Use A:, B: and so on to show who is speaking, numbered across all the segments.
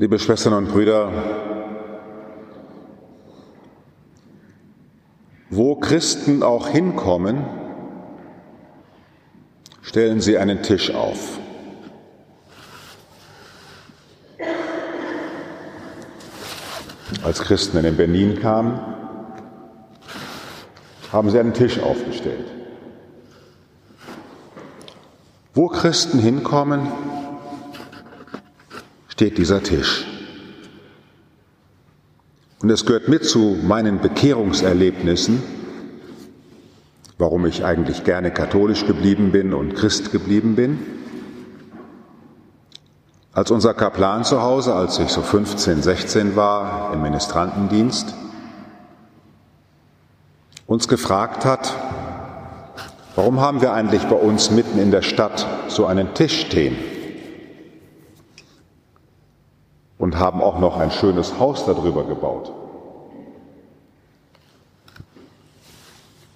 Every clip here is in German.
A: Liebe Schwestern und Brüder, wo Christen auch hinkommen, stellen sie einen Tisch auf. Als Christen in Berlin kamen, haben sie einen Tisch aufgestellt. Wo Christen hinkommen, steht dieser Tisch. Und es gehört mit zu meinen Bekehrungserlebnissen, warum ich eigentlich gerne katholisch geblieben bin und Christ geblieben bin. Als unser Kaplan zu Hause, als ich so 15, 16 war, im Ministrantendienst, uns gefragt hat, warum haben wir eigentlich bei uns mitten in der Stadt so einen Tisch stehen? Und haben auch noch ein schönes Haus darüber gebaut.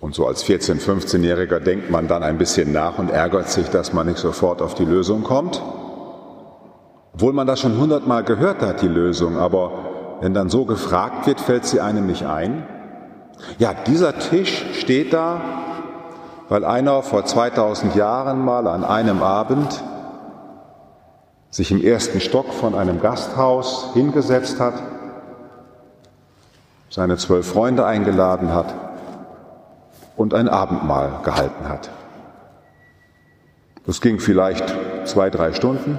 A: Und so als 14-, 15-Jähriger denkt man dann ein bisschen nach und ärgert sich, dass man nicht sofort auf die Lösung kommt. Obwohl man das schon hundertmal gehört hat, die Lösung, aber wenn dann so gefragt wird, fällt sie einem nicht ein. Ja, dieser Tisch steht da, weil einer vor 2000 Jahren mal an einem Abend sich im ersten Stock von einem Gasthaus hingesetzt hat, seine zwölf Freunde eingeladen hat und ein Abendmahl gehalten hat. Das ging vielleicht zwei, drei Stunden.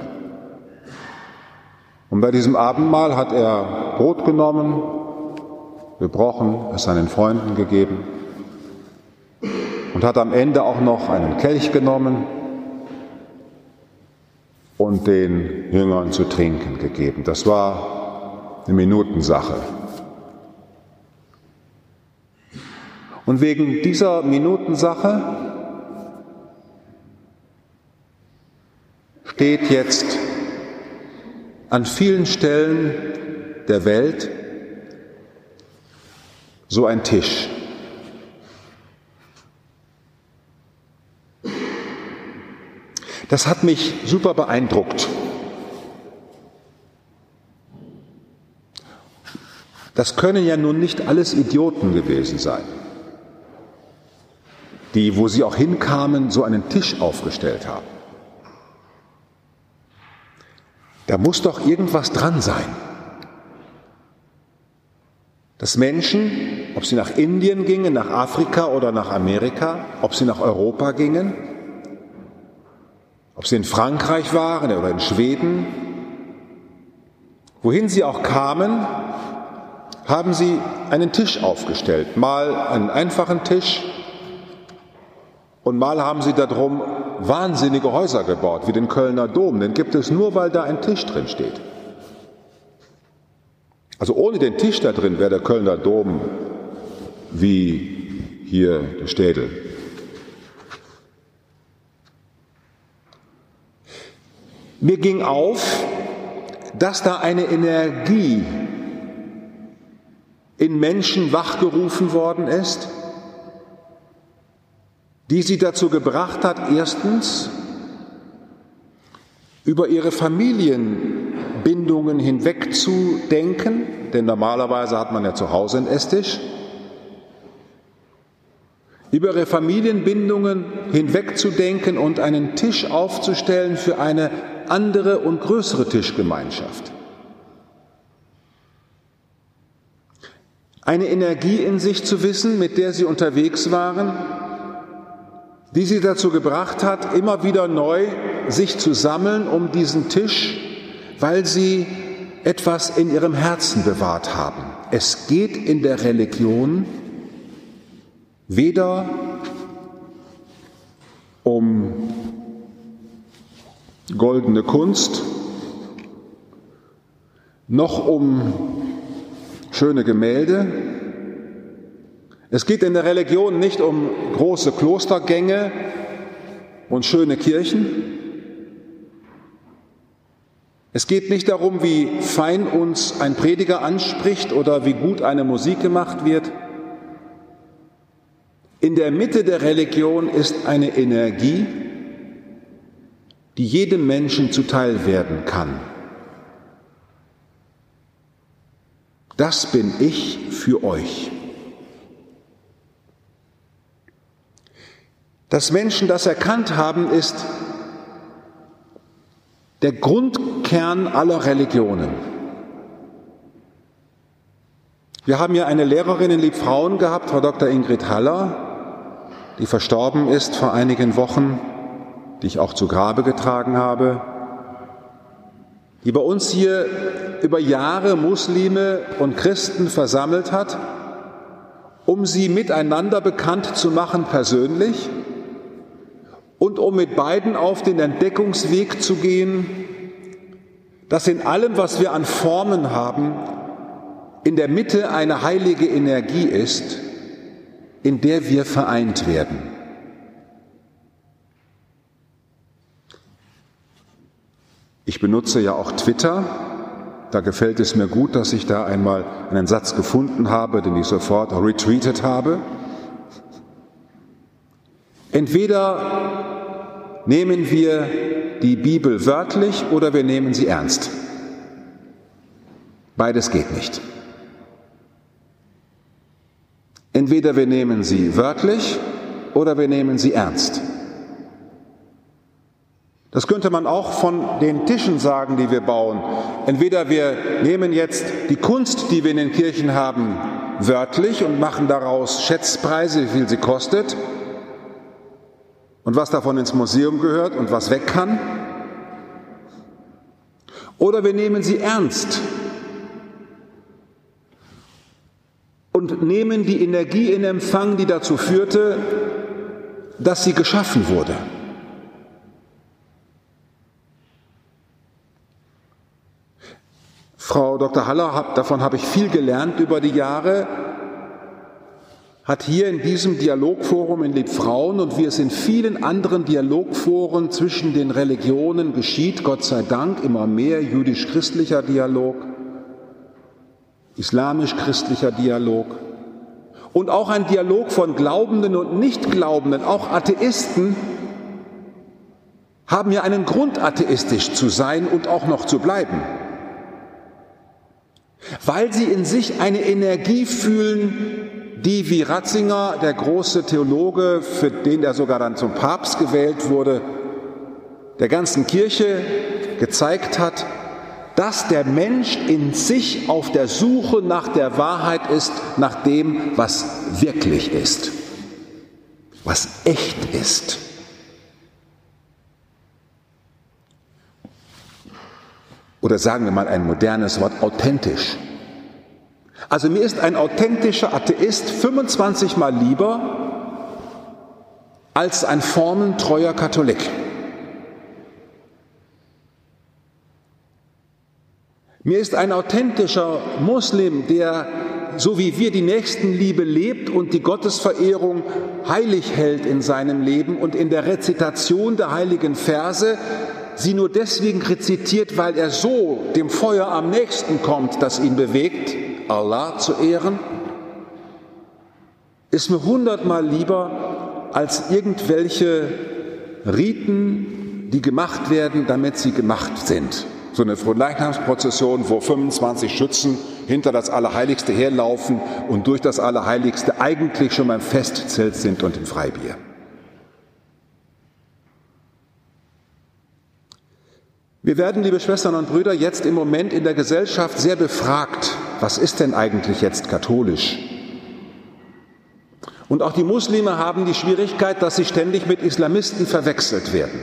A: Und bei diesem Abendmahl hat er Brot genommen, gebrochen, es seinen Freunden gegeben und hat am Ende auch noch einen Kelch genommen und den Jüngern zu trinken gegeben. Das war eine Minutensache. Und wegen dieser Minutensache steht jetzt an vielen Stellen der Welt so ein Tisch. Das hat mich super beeindruckt. Das können ja nun nicht alles Idioten gewesen sein, die, wo sie auch hinkamen, so einen Tisch aufgestellt haben. Da muss doch irgendwas dran sein. Dass Menschen, ob sie nach Indien gingen, nach Afrika oder nach Amerika, ob sie nach Europa gingen, ob sie in Frankreich waren oder in Schweden, wohin sie auch kamen, haben sie einen Tisch aufgestellt. Mal einen einfachen Tisch und mal haben sie darum wahnsinnige Häuser gebaut, wie den Kölner Dom. Den gibt es nur, weil da ein Tisch drin steht. Also ohne den Tisch da drin wäre der Kölner Dom wie hier der Städel. Mir ging auf, dass da eine Energie in Menschen wachgerufen worden ist, die sie dazu gebracht hat, erstens über ihre Familienbindungen hinwegzudenken, denn normalerweise hat man ja zu Hause einen Esstisch, über ihre Familienbindungen hinwegzudenken und einen Tisch aufzustellen für eine andere und größere Tischgemeinschaft. Eine Energie in sich zu wissen, mit der sie unterwegs waren, die sie dazu gebracht hat, immer wieder neu sich zu sammeln um diesen Tisch, weil sie etwas in ihrem Herzen bewahrt haben. Es geht in der Religion weder um goldene Kunst, noch um schöne Gemälde. Es geht in der Religion nicht um große Klostergänge und schöne Kirchen. Es geht nicht darum, wie fein uns ein Prediger anspricht oder wie gut eine Musik gemacht wird. In der Mitte der Religion ist eine Energie, die jedem Menschen zuteil werden kann. das bin ich für euch. Dass Menschen das erkannt haben, ist der Grundkern aller Religionen. Wir haben ja eine Lehrerin in Liebfrauen gehabt, Frau Dr. Ingrid Haller, die verstorben ist vor einigen Wochen, die ich auch zu Grabe getragen habe, die bei uns hier über Jahre Muslime und Christen versammelt hat, um sie miteinander bekannt zu machen persönlich und um mit beiden auf den Entdeckungsweg zu gehen, dass in allem, was wir an Formen haben, in der Mitte eine heilige Energie ist, in der wir vereint werden. Ich benutze ja auch Twitter. Da gefällt es mir gut, dass ich da einmal einen Satz gefunden habe, den ich sofort retweetet habe. Entweder nehmen wir die Bibel wörtlich oder wir nehmen sie ernst. Beides geht nicht. Entweder wir nehmen sie wörtlich oder wir nehmen sie ernst. Das könnte man auch von den Tischen sagen, die wir bauen. Entweder wir nehmen jetzt die Kunst, die wir in den Kirchen haben, wörtlich und machen daraus Schätzpreise, wie viel sie kostet und was davon ins Museum gehört und was weg kann. Oder wir nehmen sie ernst und nehmen die Energie in Empfang, die dazu führte, dass sie geschaffen wurde. Frau Dr. Haller, davon habe ich viel gelernt über die Jahre, hat hier in diesem Dialogforum in Liebfrauen und wie es in vielen anderen Dialogforen zwischen den Religionen geschieht, Gott sei Dank immer mehr jüdisch-christlicher Dialog, islamisch-christlicher Dialog und auch ein Dialog von Glaubenden und Nichtglaubenden, auch Atheisten, haben ja einen Grund, atheistisch zu sein und auch noch zu bleiben. Weil sie in sich eine Energie fühlen, die wie Ratzinger, der große Theologe, für den er sogar dann zum Papst gewählt wurde, der ganzen Kirche gezeigt hat, dass der Mensch in sich auf der Suche nach der Wahrheit ist, nach dem, was wirklich ist, was echt ist. Oder sagen wir mal ein modernes Wort, authentisch. Also mir ist ein authentischer Atheist 25 mal lieber als ein formentreuer Katholik. Mir ist ein authentischer Muslim, der so wie wir die Nächstenliebe lebt und die Gottesverehrung heilig hält in seinem Leben und in der Rezitation der heiligen Verse sie nur deswegen rezitiert, weil er so dem Feuer am nächsten kommt, das ihn bewegt, Allah zu ehren, ist mir hundertmal lieber als irgendwelche Riten, die gemacht werden, damit sie gemacht sind so eine Fronleichnamsprozession, wo 25 Schützen hinter das Allerheiligste herlaufen und durch das Allerheiligste eigentlich schon beim Festzelt sind und im Freibier. Wir werden, liebe Schwestern und Brüder, jetzt im Moment in der Gesellschaft sehr befragt, was ist denn eigentlich jetzt katholisch? Und auch die Muslime haben die Schwierigkeit, dass sie ständig mit Islamisten verwechselt werden.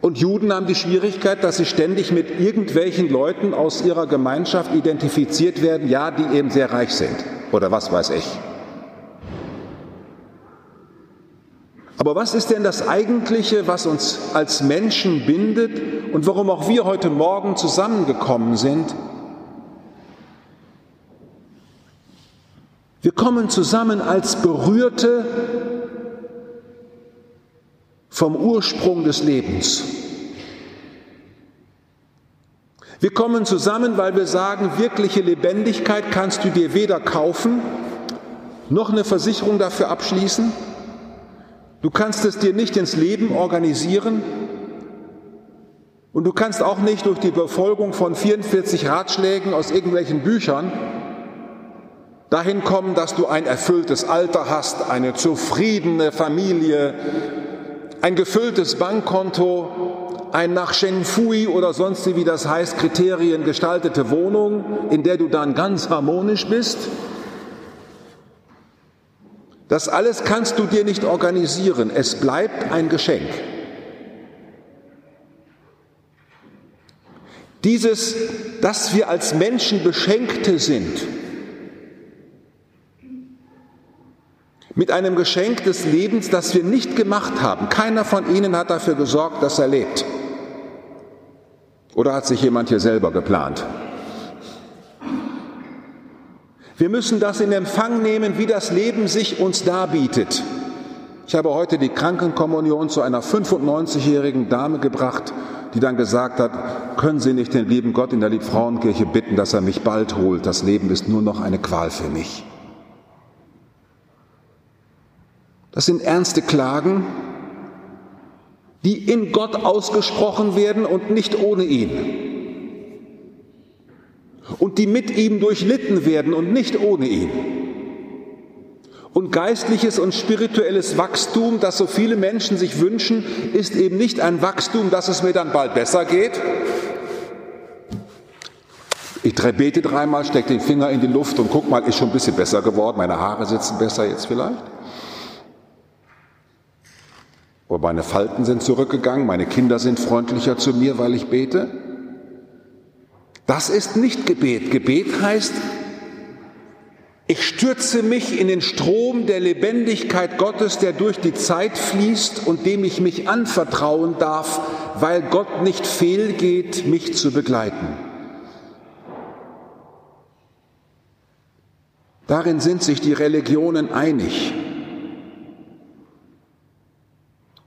A: Und Juden haben die Schwierigkeit, dass sie ständig mit irgendwelchen Leuten aus ihrer Gemeinschaft identifiziert werden, ja, die eben sehr reich sind oder was weiß ich. Aber was ist denn das Eigentliche, was uns als Menschen bindet und warum auch wir heute Morgen zusammengekommen sind? Wir kommen zusammen als Berührte vom Ursprung des Lebens. Wir kommen zusammen, weil wir sagen, wirkliche Lebendigkeit kannst du dir weder kaufen, noch eine Versicherung dafür abschließen. Du kannst es dir nicht ins Leben organisieren. Und du kannst auch nicht durch die Befolgung von 44 Ratschlägen aus irgendwelchen Büchern dahin kommen, dass du ein erfülltes Alter hast, eine zufriedene Familie, ein gefülltes Bankkonto, ein nach Shen Fui oder sonst wie das heißt, Kriterien gestaltete Wohnung, in der du dann ganz harmonisch bist. Das alles kannst du dir nicht organisieren. Es bleibt ein Geschenk. Dieses, dass wir als Menschen Beschenkte sind, mit einem Geschenk des Lebens, das wir nicht gemacht haben. Keiner von Ihnen hat dafür gesorgt, dass er lebt. Oder hat sich jemand hier selber geplant? Wir müssen das in Empfang nehmen, wie das Leben sich uns darbietet. Ich habe heute die Krankenkommunion zu einer 95-jährigen Dame gebracht, die dann gesagt hat, können Sie nicht den lieben Gott in der Liebfrauenkirche bitten, dass er mich bald holt. Das Leben ist nur noch eine Qual für mich. Das sind ernste Klagen, die in Gott ausgesprochen werden und nicht ohne ihn und die mit ihm durchlitten werden und nicht ohne ihn. Und geistliches und spirituelles Wachstum, das so viele Menschen sich wünschen, ist eben nicht ein Wachstum, dass es mir dann bald besser geht. Ich bete dreimal, stecke den Finger in die Luft und guck mal, ist schon ein bisschen besser geworden, meine Haare sitzen besser jetzt vielleicht. Oder meine Falten sind zurückgegangen, meine Kinder sind freundlicher zu mir, weil ich bete. Das ist nicht Gebet. Gebet heißt, ich stürze mich in den Strom der Lebendigkeit Gottes, der durch die Zeit fließt und dem ich mich anvertrauen darf, weil Gott nicht fehlgeht, mich zu begleiten. Darin sind sich die Religionen einig.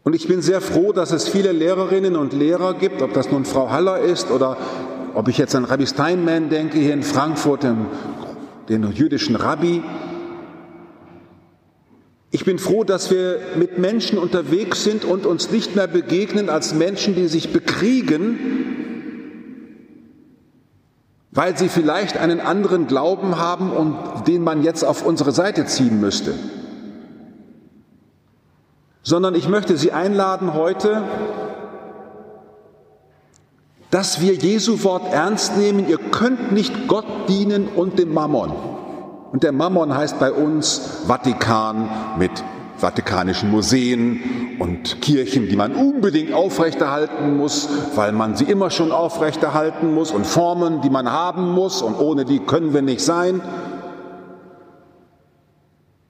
A: Und ich bin sehr froh, dass es viele Lehrerinnen und Lehrer gibt, ob das nun Frau Haller ist oder ob ich jetzt an Rabbi Steinman denke, hier in Frankfurt, den, den jüdischen Rabbi. Ich bin froh, dass wir mit Menschen unterwegs sind und uns nicht mehr begegnen als Menschen, die sich bekriegen, weil sie vielleicht einen anderen Glauben haben und den man jetzt auf unsere Seite ziehen müsste. Sondern ich möchte Sie einladen heute, dass wir Jesu Wort ernst nehmen, ihr könnt nicht Gott dienen und dem Mammon. Und der Mammon heißt bei uns Vatikan mit vatikanischen Museen und Kirchen, die man unbedingt aufrechterhalten muss, weil man sie immer schon aufrechterhalten muss und Formen, die man haben muss und ohne die können wir nicht sein.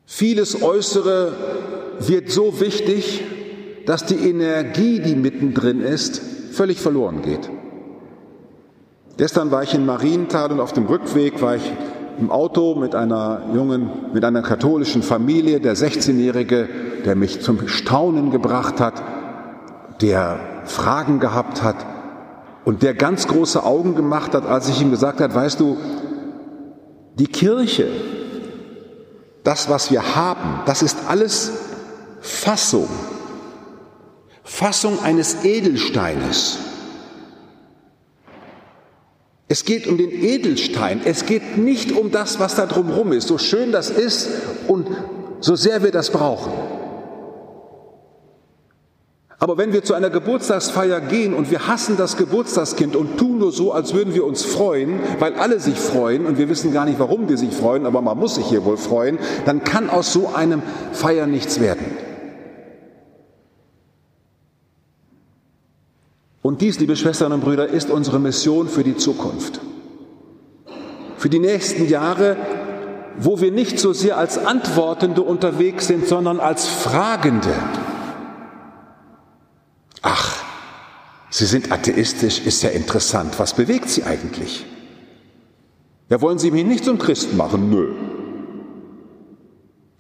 A: Vieles Äußere wird so wichtig, dass die Energie, die mittendrin ist, völlig verloren geht. Gestern war ich in Marienthal und auf dem Rückweg war ich im Auto mit einer jungen, mit einer katholischen Familie, der 16-Jährige, der mich zum Staunen gebracht hat, der Fragen gehabt hat und der ganz große Augen gemacht hat, als ich ihm gesagt habe, weißt du, die Kirche, das, was wir haben, das ist alles Fassung, Fassung eines Edelsteines. Es geht um den Edelstein. Es geht nicht um das, was da drumherum ist, so schön das ist und so sehr wir das brauchen. Aber wenn wir zu einer Geburtstagsfeier gehen und wir hassen das Geburtstagskind und tun nur so, als würden wir uns freuen, weil alle sich freuen und wir wissen gar nicht, warum die sich freuen, aber man muss sich hier wohl freuen, dann kann aus so einem Feier nichts werden. Und dies, liebe Schwestern und Brüder, ist unsere Mission für die Zukunft. Für die nächsten Jahre, wo wir nicht so sehr als Antwortende unterwegs sind, sondern als Fragende. Ach, Sie sind atheistisch, ist ja interessant. Was bewegt Sie eigentlich? Ja, wollen Sie mich nicht zum Christen machen? Nö.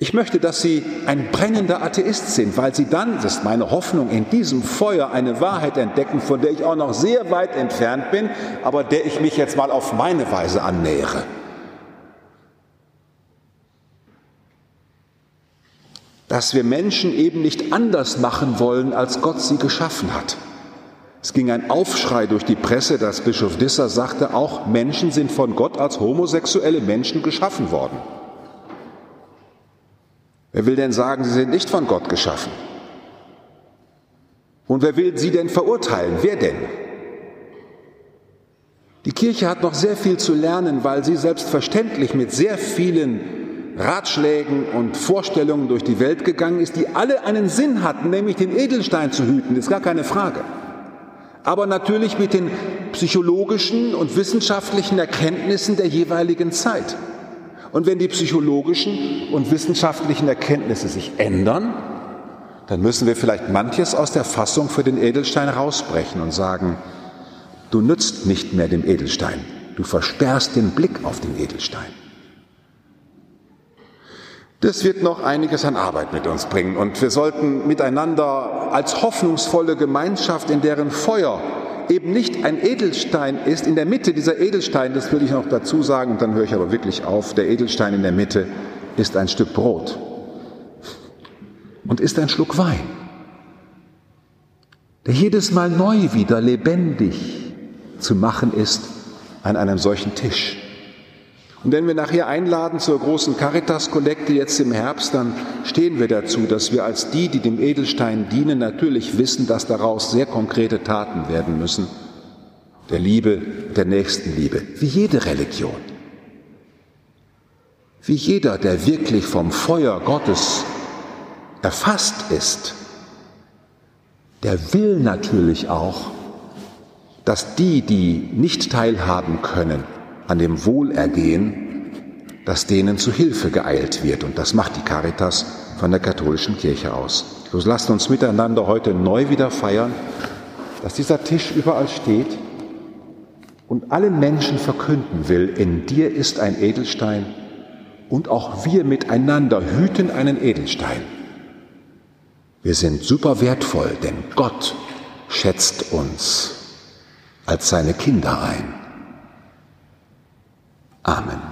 A: Ich möchte, dass Sie ein brennender Atheist sind, weil Sie dann, das ist meine Hoffnung, in diesem Feuer eine Wahrheit entdecken, von der ich auch noch sehr weit entfernt bin, aber der ich mich jetzt mal auf meine Weise annähere. Dass wir Menschen eben nicht anders machen wollen, als Gott sie geschaffen hat. Es ging ein Aufschrei durch die Presse, dass Bischof Disser sagte, auch Menschen sind von Gott als homosexuelle Menschen geschaffen worden. Wer will denn sagen, sie sind nicht von Gott geschaffen? Und wer will sie denn verurteilen? Wer denn? Die Kirche hat noch sehr viel zu lernen, weil sie selbstverständlich mit sehr vielen Ratschlägen und Vorstellungen durch die Welt gegangen ist, die alle einen Sinn hatten, nämlich den Edelstein zu hüten, ist gar keine Frage. Aber natürlich mit den psychologischen und wissenschaftlichen Erkenntnissen der jeweiligen Zeit. Und wenn die psychologischen und wissenschaftlichen Erkenntnisse sich ändern, dann müssen wir vielleicht manches aus der Fassung für den Edelstein rausbrechen und sagen, Du nützt nicht mehr dem Edelstein. Du versperrst den Blick auf den Edelstein. Das wird noch einiges an Arbeit mit uns bringen und wir sollten miteinander als hoffnungsvolle Gemeinschaft, in deren Feuer eben nicht ein Edelstein ist, in der Mitte dieser Edelstein, das will ich noch dazu sagen und dann höre ich aber wirklich auf, der Edelstein in der Mitte ist ein Stück Brot und ist ein Schluck Wein, der jedes Mal neu wieder lebendig zu machen ist an einem solchen Tisch. Und wenn wir nachher einladen zur großen Caritas-Kollekte jetzt im Herbst, dann stehen wir dazu, dass wir als die, die dem Edelstein dienen, natürlich wissen, dass daraus sehr konkrete Taten werden müssen. Der Liebe, der Nächstenliebe, wie jede Religion. Wie jeder, der wirklich vom Feuer Gottes erfasst ist, der will natürlich auch, dass die, die nicht teilhaben können an dem Wohlergehen, dass denen zu Hilfe geeilt wird. Und das macht die Caritas von der katholischen Kirche aus. So lasst uns miteinander heute neu wieder feiern, dass dieser Tisch überall steht und allen Menschen verkünden will, in dir ist ein Edelstein und auch wir miteinander hüten einen Edelstein. Wir sind super wertvoll, denn Gott schätzt uns als seine Kinder ein. Amen.